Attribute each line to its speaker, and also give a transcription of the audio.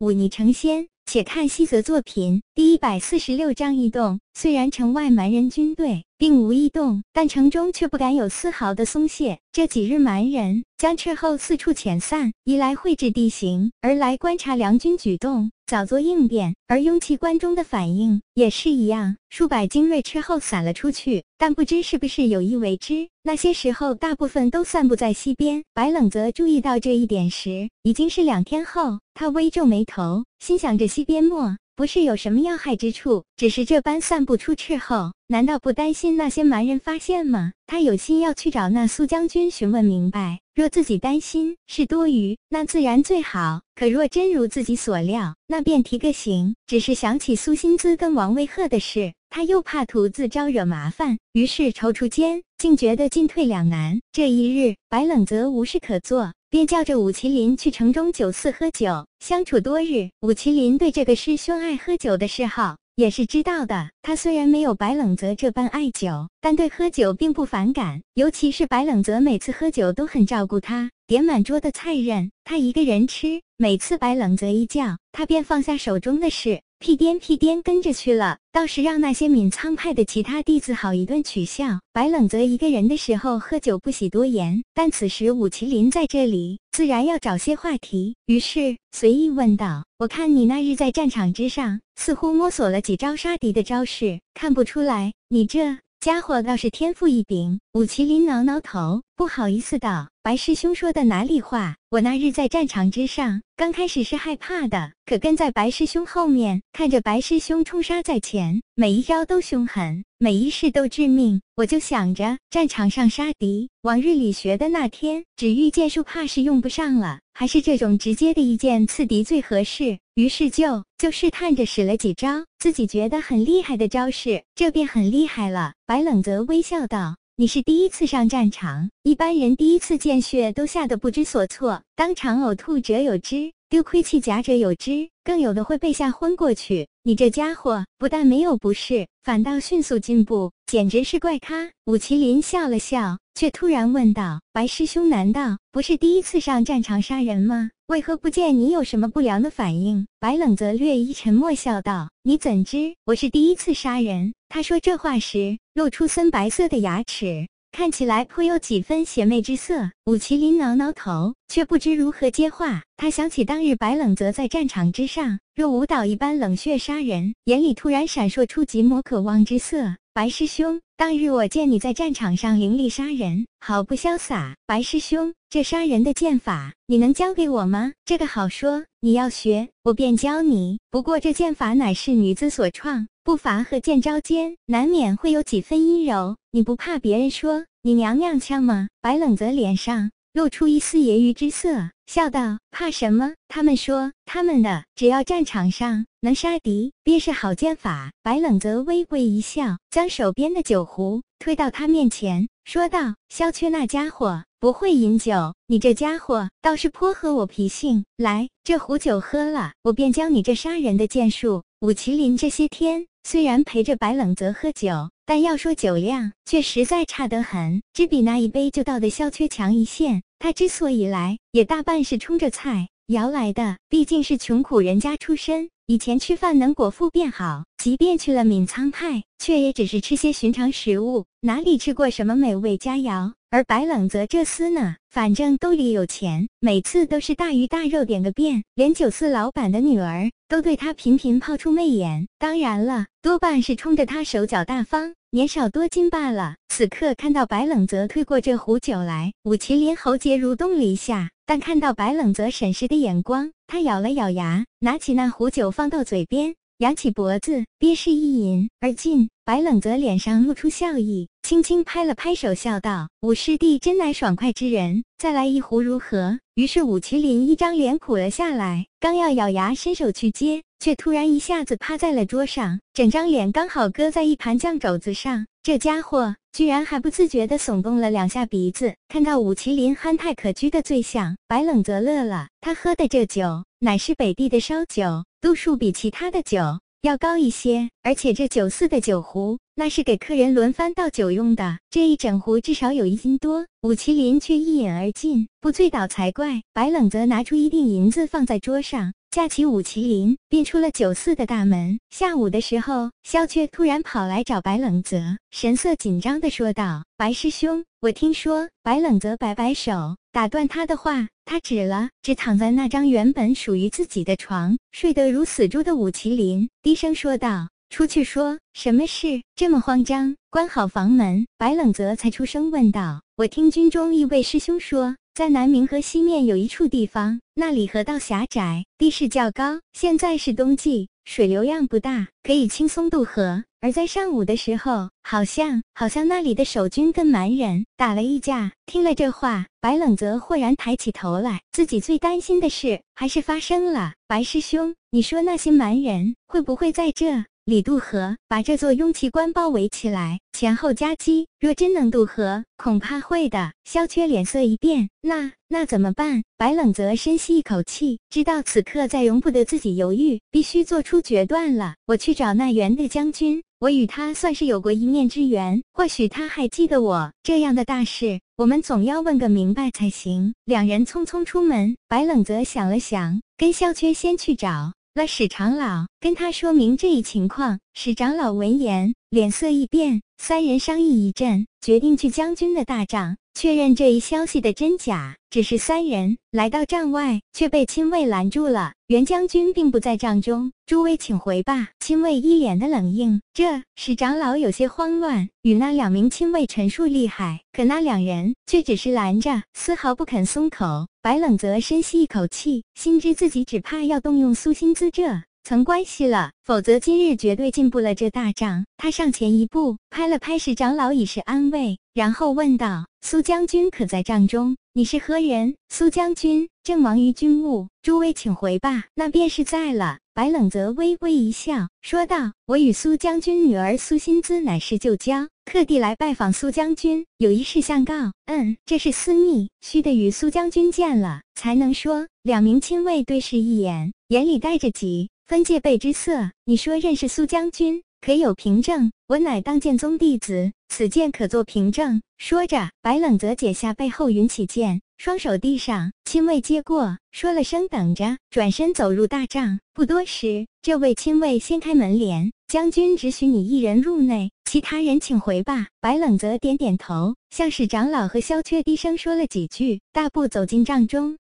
Speaker 1: 忤逆成仙。且看西泽作品第一百四十六章异动。虽然城外蛮人军队并无异动，但城中却不敢有丝毫的松懈。这几日蛮人将斥后四处遣散，一来绘制地形，二来观察梁军举动，早做应变。而雍齐关中的反应也是一样，数百精锐斥后散了出去，但不知是不是有意为之。那些时候，大部分都散布在西边。白冷泽注意到这一点时，已经是两天后。他微皱眉头，心想着西边莫不是有什么要害之处，只是这般散布出斥候，难道不担心那些蛮人发现吗？他有心要去找那苏将军询问明白。若自己担心是多余，那自然最好。可若真如自己所料，那便提个醒。只是想起苏心姿跟王卫鹤的事，他又怕徒自招惹麻烦，于是踌躇间，竟觉得进退两难。这一日，白冷泽无事可做。便叫着武麒麟去城中酒肆喝酒，相处多日，武麒麟对这个师兄爱喝酒的嗜好也是知道的。他虽然没有白冷泽这般爱酒，但对喝酒并不反感，尤其是白冷泽每次喝酒都很照顾他，点满桌的菜任他一个人吃。每次白冷泽一叫，他便放下手中的事。屁颠屁颠跟着去了，倒是让那些闵仓派的其他弟子好一顿取笑。白冷泽一个人的时候喝酒不喜多言，但此时武麒麟在这里，自然要找些话题，于是随意问道：“我看你那日在战场之上，似乎摸索了几招杀敌的招式，看不出来，你这家伙倒是天赋异禀。”武麒麟挠挠头，不好意思道：“白师兄说的哪里话？我那日在战场之上。”刚开始是害怕的，可跟在白师兄后面，看着白师兄冲杀在前，每一招都凶狠，每一式都致命，我就想着战场上杀敌，往日里学的那天只遇剑术，怕是用不上了，还是这种直接的一剑刺敌最合适。于是就就试探着使了几招自己觉得很厉害的招式，这便很厉害了。白冷泽微笑道。你是第一次上战场，一般人第一次见血都吓得不知所措，当场呕吐者有之，丢盔弃甲者有之，更有的会被吓昏过去。你这家伙不但没有不适，反倒迅速进步，简直是怪咖。武麒麟笑了笑，却突然问道：“白师兄，难道不是第一次上战场杀人吗？为何不见你有什么不良的反应？”白冷则略一沉默，笑道：“你怎知我是第一次杀人？”他说这话时，露出森白色的牙齿。看起来颇有几分邪魅之色。武麒麟挠挠头，却不知如何接话。他想起当日白冷泽在战场之上，若舞蹈一般冷血杀人，眼里突然闪烁出极魔渴望之色。白师兄，当日我见你在战场上凌厉杀人，好不潇洒。白师兄，这杀人的剑法，你能教给我吗？这个好说，你要学，我便教你。不过这剑法乃是女子所创。步伐和剑招间难免会有几分阴柔，你不怕别人说你娘娘腔吗？白冷泽脸上露出一丝揶揄之色，笑道：“怕什么？他们说他们的，只要战场上能杀敌，便是好剑法。”白冷泽微微一笑，将手边的酒壶推到他面前，说道：“萧缺那家伙不会饮酒，你这家伙倒是颇合我脾性。来，这壶酒喝了，我便教你这杀人的剑术。”武麒麟这些天。虽然陪着白冷泽喝酒，但要说酒量，却实在差得很，只比那一杯就倒的萧缺强一线。他之所以来，也大半是冲着菜肴来的，毕竟是穷苦人家出身，以前吃饭能果腹便好，即便去了闽仓派，却也只是吃些寻常食物，哪里吃过什么美味佳肴。而白冷泽这厮呢，反正兜里有钱，每次都是大鱼大肉点个遍，连酒肆老板的女儿都对他频频抛出媚眼。当然了，多半是冲着他手脚大方、年少多金罢了。此刻看到白冷泽推过这壶酒来，武麒麟喉结蠕动了一下，但看到白冷泽审视的眼光，他咬了咬牙，拿起那壶酒放到嘴边。扬起脖子，憋势一饮而尽。白冷泽脸上露出笑意，轻轻拍了拍手，笑道：“五师弟真乃爽快之人，再来一壶如何？”于是武麒麟一张脸苦了下来，刚要咬牙伸手去接，却突然一下子趴在了桌上，整张脸刚好搁在一盘酱肘子上。这家伙居然还不自觉地耸动了两下鼻子。看到武麒麟憨态可掬的醉相，白冷泽乐了。他喝的这酒乃是北地的烧酒。度数比其他的酒要高一些，而且这酒肆的酒壶那是给客人轮番倒酒用的，这一整壶至少有一斤多。武麒麟却一饮而尽，不醉倒才怪。白冷则拿出一锭银子放在桌上，架起武麒麟，便出了酒肆的大门。下午的时候，萧雀突然跑来找白冷泽，神色紧张的说道：“白师兄，我听说……”白冷泽摆摆手，打断他的话。他指了指躺在那张原本属于自己的床，睡得如死猪的武麒麟，低声说道：“出去说，什么事这么慌张？关好房门。”白冷泽才出声问道：“我听军中一位师兄说，在南明河西面有一处地方，那里河道狭窄，地势较高。现在是冬季，水流量不大，可以轻松渡河。而在上午的时候，好像好像那里的守军跟蛮人打了一架。”听了这话。白冷泽豁然抬起头来，自己最担心的事还是发生了。白师兄，你说那些蛮人会不会在这李渡河，把这座雍奇关包围起来，前后夹击？若真能渡河，恐怕会的。萧缺脸色一变，那那怎么办？白冷泽深吸一口气，知道此刻再容不得自己犹豫，必须做出决断了。我去找那元的将军，我与他算是有过一面之缘，或许他还记得我。这样的大事。我们总要问个明白才行。两人匆匆出门，白冷泽想了想，跟萧缺先去找了史长老，跟他说明这一情况。史长老闻言，脸色一变。三人商议一阵，决定去将军的大帐。确认这一消息的真假，只是三人来到帐外，却被亲卫拦住了。袁将军并不在帐中，诸位请回吧。亲卫一脸的冷硬，这使长老有些慌乱，与那两名亲卫陈述厉害，可那两人却只是拦着，丝毫不肯松口。白冷泽深吸一口气，心知自己只怕要动用苏心姿这。层关系了，否则今日绝对进不了这大帐。他上前一步，拍了拍石长老，以示安慰，然后问道：“苏将军可在帐中？你是何人？”苏将军正忙于军务，诸位请回吧。那便是在了。白冷泽微微一笑，说道：“我与苏将军女儿苏心姿乃是旧交，特地来拜访苏将军，有一事相告。嗯，这是私密，须得与苏将军见了才能说。”两名亲卫对视一眼，眼里带着急。分戒备之色，你说认识苏将军，可有凭证？我乃当剑宗弟子，此剑可作凭证。说着，白冷泽解下背后云起剑，双手递上，亲卫接过，说了声等着，转身走入大帐。不多时，这位亲卫掀开门帘，将军只许你一人入内，其他人请回吧。白冷泽点点头，向史长老和萧缺低声说了几句，大步走进帐中。